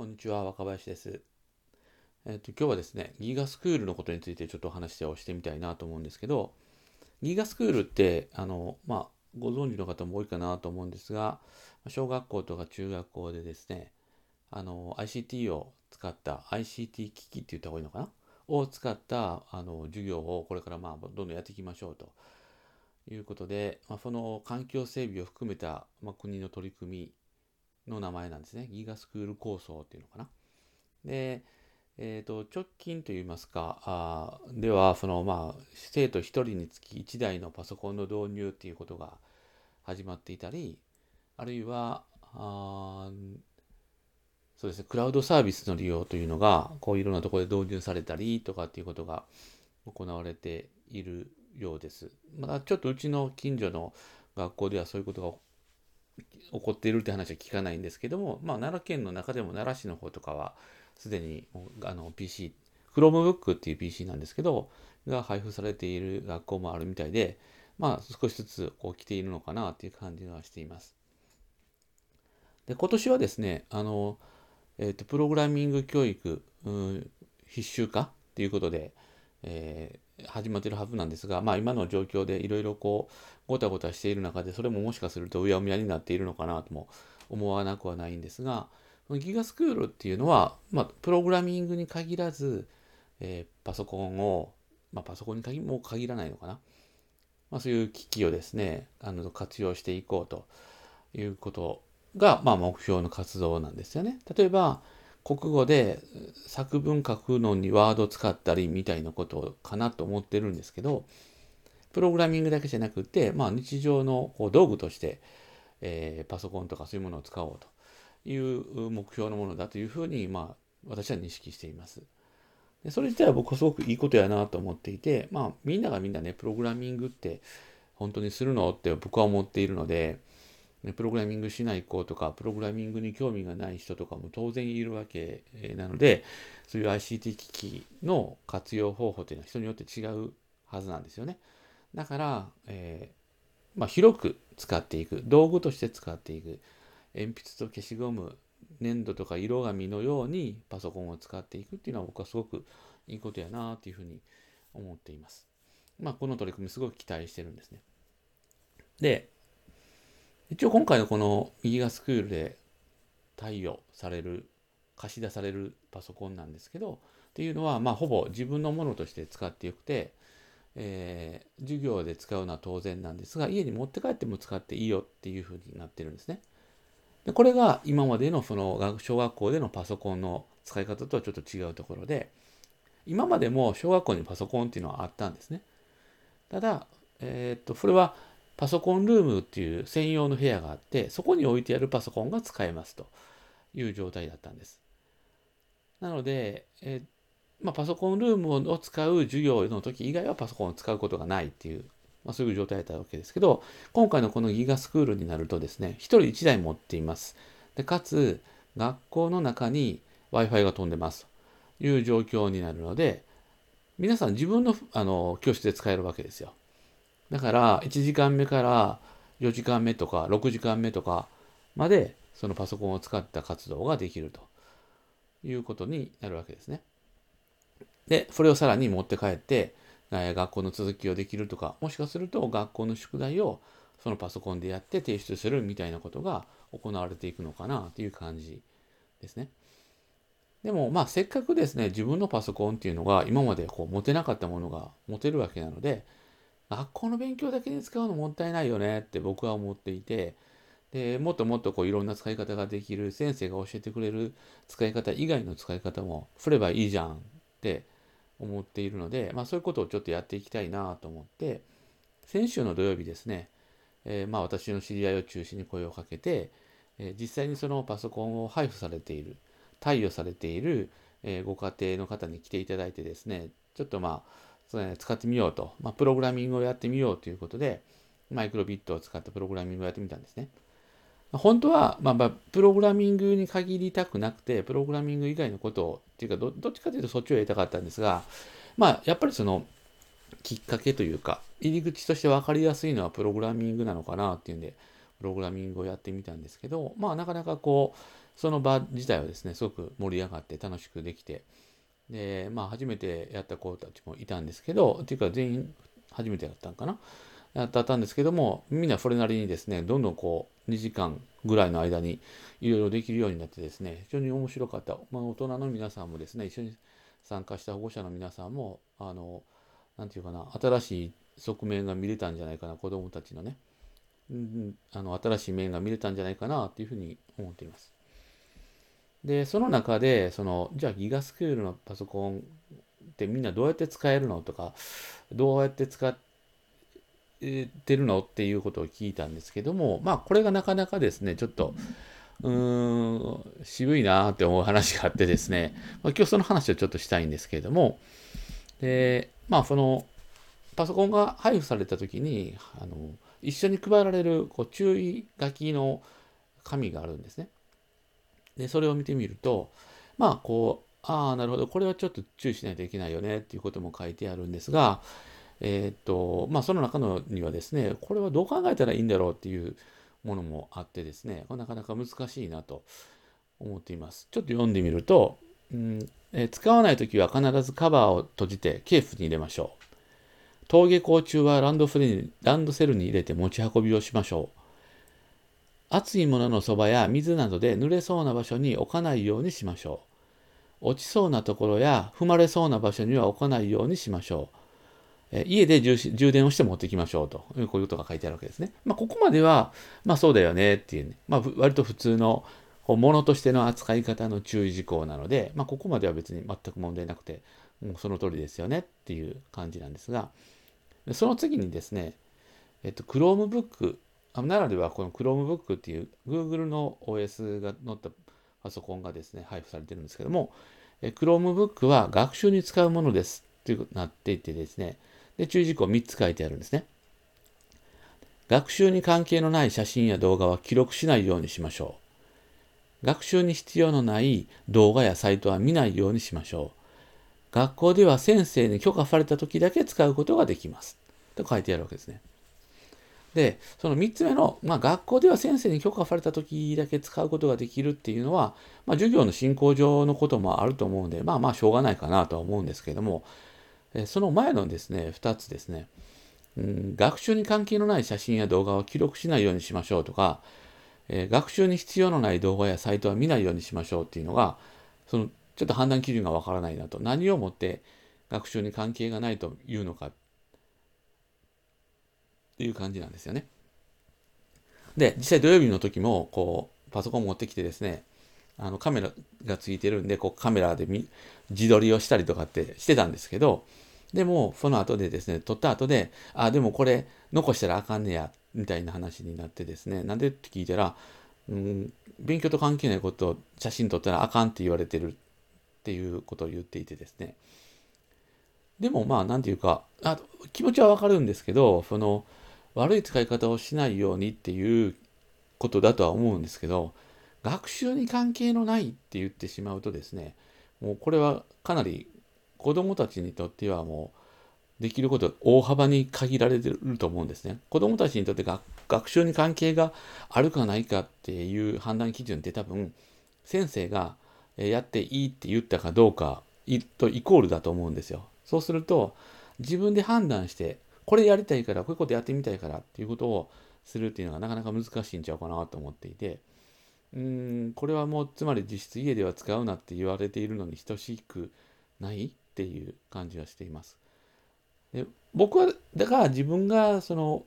こんにちは、若林です。えっ、と、今日はですね、ギガスクールのことについてちょっとお話をしてみたいなと思うんですけど、ギガスクールって、あの、まあ、ご存知の方も多いかなと思うんですが、小学校とか中学校でですね、あの、ICT を使った、ICT 機器って言った方がいいのかな？を使ったあの授業をこれからまあどんどんやっていきましょうということで、まあ、その環境整備を含めた、まあ、国の取り組みの名前なんですね。ギガスクール構想っていうのかな。で、えー、と直近といいますかあではそのまあ生徒1人につき1台のパソコンの導入っていうことが始まっていたりあるいはあそうですねクラウドサービスの利用というのがこういろんなところで導入されたりとかっていうことが行われているようです。まだちょっとうちの近所の学校ではそういうことが起こっているって話は聞かないんですけども、まあ、奈良県の中でも奈良市の方とかはすでにあの PC、Chromebook っていう PC なんですけど、が配布されている学校もあるみたいで、まあ少しずつこう来ているのかなっていう感じがしています。で、今年はですね、あの、え、ー、と、プログラミング教育、うん、必修化っていうことで、え、始まってるはずなんですが、まあ今の状況でいろいろこう、ごたごたしている中で、それももしかするとうやむやになっているのかなとも思わなくはないんですが、ギガスクールっていうのは、まあ、プログラミングに限らず、えー、パソコンを、まあ、パソコンに限もう限らないのかな。まあ、そういう機器をですね、あの活用していこうということが、まあ、目標の活動なんですよね。例えば、国語で作文書くのにワード使ったりみたいなことかなと思ってるんですけど、プログラミングだけじゃなくて、まあ、日常のこう道具として、えー、パソコンとかそういうものを使おうという目標のものだというふうに、まあ、私は認識しています。でそれ自体は僕はすごくいいことやなと思っていて、まあ、みんながみんなね、プログラミングって本当にするのって僕は思っているので、プログラミングしない子とか、プログラミングに興味がない人とかも当然いるわけなので、そういう ICT 機器の活用方法というのは人によって違うはずなんですよね。だから、えー、まあ、広く使っていく、道具として使っていく。鉛筆と消しゴム粘土とか色紙のようにパソコンを使っていくっていうのは僕はすごくいいことやなっていうふうに思っています。まあこの取り組みすごく期待してるんですね。で、一応今回のこの右がスクールで貸与される、貸し出されるパソコンなんですけど、っていうのはまあほぼ自分のものとして使ってよくて、えー、授業で使うのは当然なんですが、家に持って帰っても使っていいよっていうふうになってるんですね。でこれが今までのその小学校でのパソコンの使い方とはちょっと違うところで、今までも小学校にパソコンっていうのはあったんですね。ただ、えー、っと、それはパソコンルームっていう専用の部屋があって、そこに置いてあるパソコンが使えますという状態だったんです。なので、え、まあ、パソコンルームを使う授業の時以外はパソコンを使うことがないっていうまあ、そういう状態だったわけですけど、今回のこのギガスクールになるとですね、1人1台持っています。でかつ、学校の中に Wi-Fi が飛んでますという状況になるので、皆さん自分のあの教室で使えるわけですよ。だから、1時間目から4時間目とか6時間目とかまで、そのパソコンを使った活動ができるということになるわけですね。で、それをさらに持って帰って、学校の続きをできるとか、もしかすると学校の宿題をそのパソコンでやって提出するみたいなことが行われていくのかなという感じですね。でも、まあ、せっかくですね、自分のパソコンっていうのが今までこう持てなかったものが持てるわけなので、学校の勉強だけに使うのもったいないよねって僕は思っていて、でもっともっとこういろんな使い方ができる先生が教えてくれる使い方以外の使い方も振ればいいじゃんって思っているので、まあ、そういうことをちょっとやっていきたいなと思って先週の土曜日ですね、えー、まあ私の知り合いを中心に声をかけて、えー、実際にそのパソコンを配布されている貸与されている、えー、ご家庭の方に来ていただいてですねちょっとまあそれ、ね、使ってみようと、まあ、プログラミングをやってみようということでマイクロビットを使ったプログラミングをやってみたんですね。本当は、まあ、プログラミングに限りたくなくて、プログラミング以外のことを、っていうかど、どっちかというとそっちをやりたかったんですが、まあ、やっぱりその、きっかけというか、入り口として分かりやすいのはプログラミングなのかなっていうんで、プログラミングをやってみたんですけど、まあ、なかなかこう、その場自体はですね、すごく盛り上がって楽しくできて、で、まあ初めてやった子たちもいたんですけど、っていうか全員初めてやったんかな。やったんですけども、みんなそれなりにですね、どんどんこう2時間ぐらいの間にいろいろできるようになってですね、非常に面白かった。まあ大人の皆さんもですね、一緒に参加した保護者の皆さんも、あの、なんていうかな、新しい側面が見れたんじゃないかな、子供たちのね。うん、あの新しい面が見れたんじゃないかなっていうふうに思っています。で、その中で、その、じゃあギガスクールのパソコンってみんなどうやって使えるのとか、どうやって使ってるのっていうことを聞いたんですけども、まあこれがなかなかですね、ちょっと、うーん、渋いなーって思う話があってですね、まあ、今日その話をちょっとしたいんですけれども、で、まあその、パソコンが配布された時に、あの、一緒に配られるこう注意書きの紙があるんですね。で、それを見てみると、まあ、こう、ああ、なるほど、これはちょっと注意しないといけないよねっていうことも書いてあるんですが、えー、っと、まあ、その中のにはですね、これはどう考えたらいいんだろうっていうものもあってですね、なかなか難しいなと思っています。ちょっと読んでみると、うんえー、使わないときは必ずカバーを閉じてケースに入れましょう。登下校中はランドセルにランドセルに入れて持ち運びをしましょう。熱いもののそばや水などで濡れそうな場所に置かないようにしましょう。落ちそうなところや踏まれそうな場所には置かないようにしましょう。え家で充電をして持ってきましょうと。こういうことが書いてあるわけですね。まあ、ここまでは、まあそうだよねっていうね。まあ割と普通のものとしての扱い方の注意事項なので、まあここまでは別に全く問題なくて、もうその通りですよねっていう感じなんですが、その次にですね、えっと、Chromebook、奈良ではこの Chromebook っていう Google の OS が載ったパソコンがですね、配布されてるんですけども、Chromebook は学習に使うものですというなっていてですね、で注意事項3つ書いてあるんですね。学習に関係のない写真や動画は記録しないようにしましょう。学習に必要のない動画やサイトは見ないようにしましょう。学校では先生に許可された時だけ使うことができます。と書いてあるわけですね。で、その3つ目の、まあ、学校では先生に許可された時だけ使うことができるっていうのは、まあ、授業の進行上のこともあると思うんで、まあまあしょうがないかなとは思うんですけども、その前のですね、2つですね、うん、学習に関係のない写真や動画を記録しないようにしましょうとか、えー、学習に必要のない動画やサイトは見ないようにしましょうっていうのが、そのちょっと判断基準がわからないなと。何をもって学習に関係がないというのかていう感じなんですよね。で、実際土曜日の時も、こう、パソコン持ってきてですね、あのカメラがついてるんで、こうカメラで自撮りをしたりとかってしてたんですけど、でも、その後でですね、撮った後で、あ、でもこれ残したらあかんねや、みたいな話になってですね、なんでって聞いたら、うん、勉強と関係ないことを写真撮ったらあかんって言われてるっていうことを言っていてですね。でもまあ何て言うかあ気持ちはわかるんですけどその悪い使い方をしないようにっていうことだとは思うんですけど学習に関係のないって言ってしまうとですねもうこれはかなり子どもたちにとってはもうできること大幅に限られてると思うんですね。子どもたちにとって学習に関係があるかないかっていう判断基準って多分先生がやっていいって言ったかどうかとイコールだと思うんですよ。そうすると自分で判断してこれやりたいからこういうことやってみたいからっていうことをするっていうのがなかなか難しいんちゃうかなと思っていてうんこれはもうつまり実質家では使うなって言われているのに等しくないっていう感じはしています。で僕はだから自分がその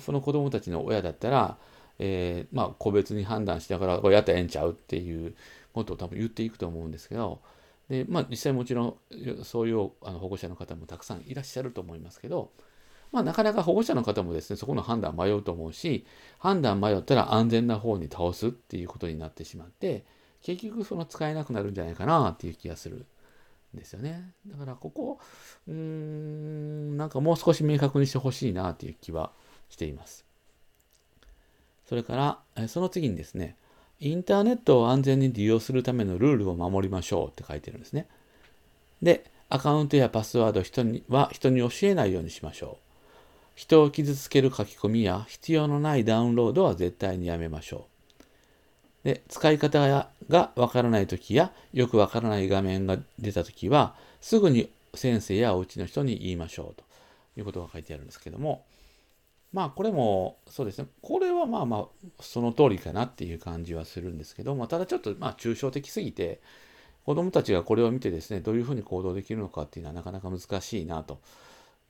その子供たちの親だったら、えー、まあ個別に判断しながらこれやったらええんちゃうっていうことを多分言っていくと思うんですけど、でまあ、実際もちろんそういうあの保護者の方もたくさんいらっしゃると思いますけど、まあ、なかなか保護者の方もですねそこの判断迷うと思うし判断迷ったら安全な方に倒すっていうことになってしまって結局その使えなくなるんじゃないかなっていう気がするんですよねだからここうーんなんかもう少し明確にしてほしいなっていう気はしていますそれからその次にですねインターネットを安全に利用するためのルールを守りましょうって書いてるんですね。で、アカウントやパスワード人には人に教えないようにしましょう。人を傷つける書き込みや必要のないダウンロードは絶対にやめましょう。で、使い方がわからないときや、よくわからない画面が出たときは、すぐに先生やお家の人に言いましょうと。いうことが書いてあるんですけども、まあこれもそうですね、これはまあまあその通りかなっていう感じはするんですけども、ただちょっとまあ抽象的すぎて、子供たちがこれを見てですね、どういうふうに行動できるのかっていうのはなかなか難しいなと。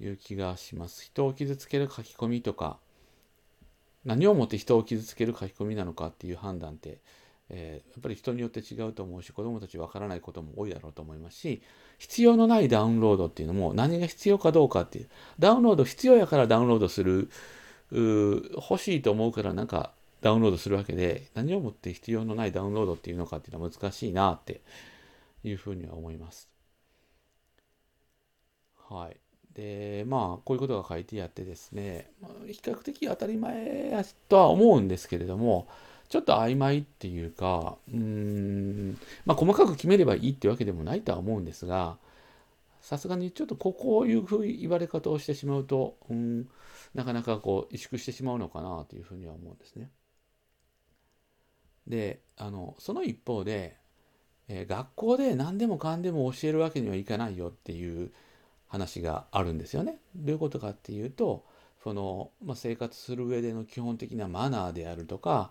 いう気がします。人を傷つける書き込みとか、何をもって人を傷つける書き込みなのかっていう判断って、えー、やっぱり人によって違うと思うし子どもたちわからないことも多いだろうと思いますし必要のないダウンロードっていうのも何が必要かどうかっていうダウンロード必要やからダウンロードする欲しいと思うからなんかダウンロードするわけで何をもって必要のないダウンロードっていうのかっていうのは難しいなっていうふうには思います。はい。でまあこういうことが書いてあってですね、比較的当たり前やとは思うんですけれどもちょっと曖昧っていうかうーんまあ細かく決めればいいってわけでもないとは思うんですがさすがにちょっとここいうふうに言われ方をしてしまうと、うん、なかなかこう萎縮してしまうのかなというふうには思うんですね。であのその一方で、えー、学校で何でもかんでも教えるわけにはいかないよっていう話があるんですよね。どういうことかっていうとその、まあ、生活する上での基本的なマナーであるとか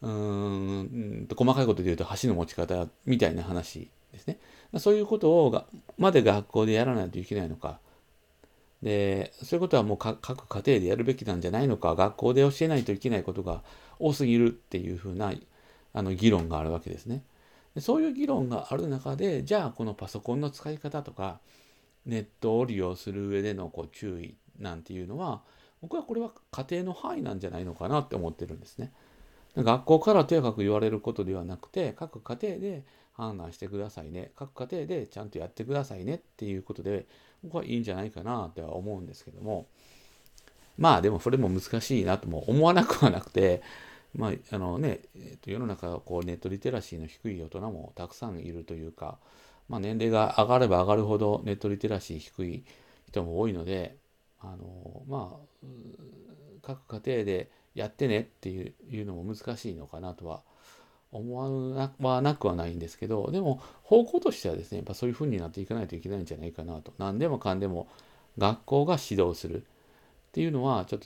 うーん細かいことで言うと箸の持ち方みたいな話ですね。そういうことをがまで学校でやらないといけないのか。でそういうことはもう各家庭でやるべきなんじゃないのか学校で教えないといけないことが多すぎるっていうふうなあの議論があるわけですね。でそういう議論がある中でじゃあこのパソコンの使い方とかネットを利用する上でのこう注意なんていうのは僕はこれは家庭の範囲なんじゃないのかなって思ってるんですね。学校からとやかく言われることではなくて各家庭で判断してくださいね各家庭でちゃんとやってくださいねっていうことで僕はいいんじゃないかなとは思うんですけどもまあでもそれも難しいなとも思わなくはなくてまああのね、えー、と世の中こうネットリテラシーの低い大人もたくさんいるというかまあ、年齢が上がれば上がるほどネットリテラシー低い人も多いので、あのまあ、各家庭でやってねっていうのも難しいのかなとは思わなくはないんですけど、でも方向としてはですね、やっぱそういうふうになっていかないといけないんじゃないかなと。何でもかんでも学校が指導するっていうのは、ちょっ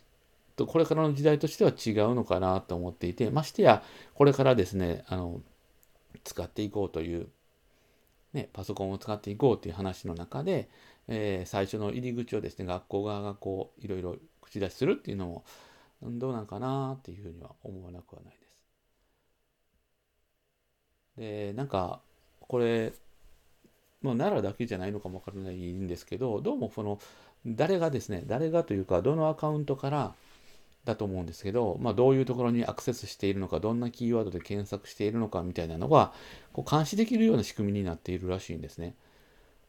とこれからの時代としては違うのかなと思っていて、ましてや、これからですね、あの、使っていこうというね、パソコンを使っていこうという話の中で、えー、最初の入り口をですね、学校側がこう、いろいろ口出しするっていうのも、どうなんかなっていうふうには思わなくはないです。で、なんか、これ、もう奈良だけじゃないのかもわからないんですけど、どうもその、誰がですね、誰がというか、どのアカウントから、だと思うんですけど、まあ、どういうところにアクセスしているのか、どんなキーワードで検索しているのかみたいなのが、こう監視できるような仕組みになっているらしいんですね。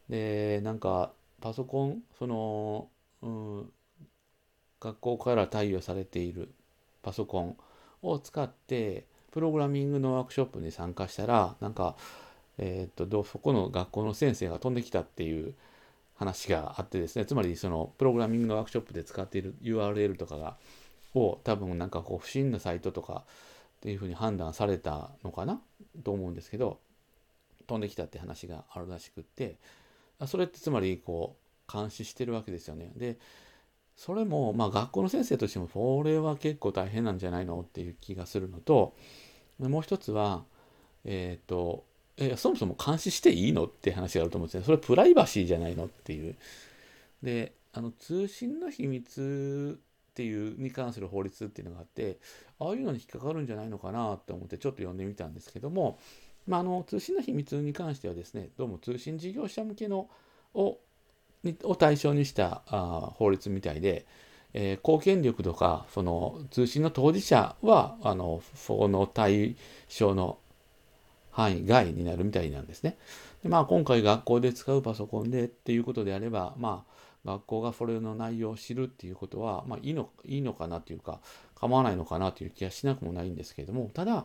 で、なんか、パソコン、その、うん、学校から貸与されているパソコンを使って、プログラミングのワークショップに参加したら、なんか、えー、っと、そこの学校の先生が飛んできたっていう話があってですね、つまりそのプログラミングのワークショップで使っている URL とかがを多分なんかこう不審なサイトとかっていうふうに判断されたのかな？と思うんですけど飛んできたって話があるらしくってそれってつまりこう監視してるわけですよね。でそれもまあ学校の先生としてもそれは結構大変なんじゃないの？っていう気がするのともう一つはえっ、ー、とえそもそも監視していいの？って話があると思うんですね。それプライバシーじゃないの？っていう。であの通信の秘密っていうに関する法律っていうのがあってああいうのに引っかかるんじゃないのかなって思ってちょっと読んでみたんですけども、まあ、あの通信の秘密に関してはですねどうも通信事業者向けのをを対象にしたあ法律みたいで、えー、公権力とかその通信の当事者はあのその対象の範囲外になるみたいなんですね。でまあ今回学校で使うパソコンでっていうことであればまあ学校がそれの内容を知るっていうことは、まあ、いいのいいのかなというか構わないのかなという気がしなくもないんですけれどもただ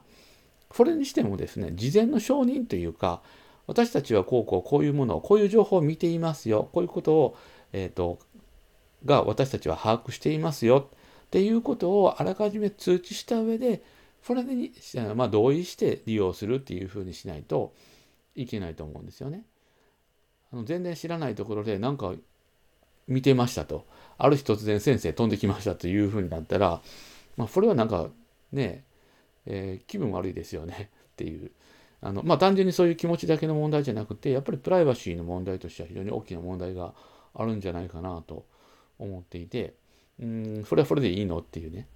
それにしてもですね事前の承認というか私たちはこうこうこういうものをこういう情報を見ていますよこういうことを、えーと、が私たちは把握していますよっていうことをあらかじめ通知した上でそれに、まあ、同意して利用するっていうふうにしないといけないと思うんですよね。あの全然知らないところでなんか見てましたと。ある日突然先生飛んできましたというふうになったら、まあ、それはなんかね、えー、気分悪いですよね っていう。あのまあ、単純にそういう気持ちだけの問題じゃなくて、やっぱりプライバシーの問題としては非常に大きな問題があるんじゃないかなと思っていて、うん、それはそれでいいのっていうね。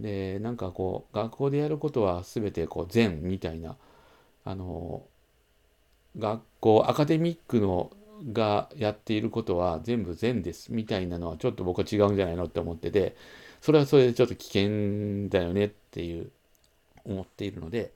で、なんかこう、学校でやることは全てこう善みたいな、あの、学校、アカデミックのがやっていることは全部善ですみたいなのはちょっと僕は違うんじゃないのって思ってて、それはそれでちょっと危険だよねっていう思っているので、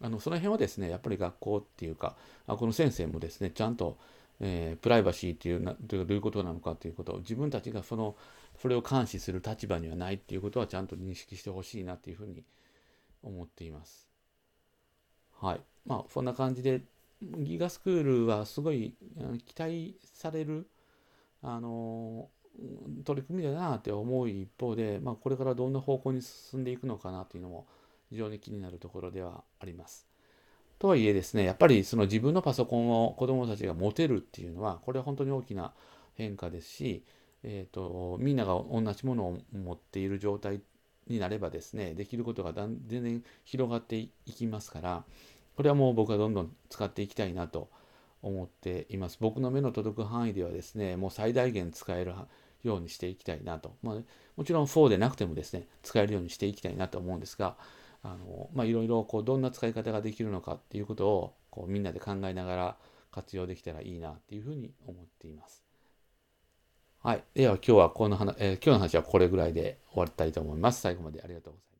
あのその辺はですね、やっぱり学校っていうか、あこの先生もですね、ちゃんと、えー、プライバシーっていうなどういうことなのかっていうことを自分たちがそのそれを監視する立場にはないっていうことはちゃんと認識してほしいなっていうふうに思っています。はい。まあそんな感じでギガスクールはすごい期待されるあの取り組みだなって思う一方で、まあ、これからどんな方向に進んでいくのかなっていうのも非常に気になるところではあります。とはいえですね、やっぱりその自分のパソコンを子どもたちが持てるっていうのは、これは本当に大きな変化ですし、えーと、みんなが同じものを持っている状態になればですね、できることが全然広がっていきますから、これはもう僕はどんどん使っていきたいなと思っています。僕の目の届く範囲ではですね、もう最大限使えるようにしていきたいなと。まあ、もちろん4でなくてもですね、使えるようにしていきたいなと思うんですが、あのまあ、いろいろこうどんな使い方ができるのかっていうことをこうみんなで考えながら活用できたらいいなっていうふうに思っています。はい。では今日はこの話、えー、今日の話はこれぐらいで終わりたいと思います。最後までありがとうございます。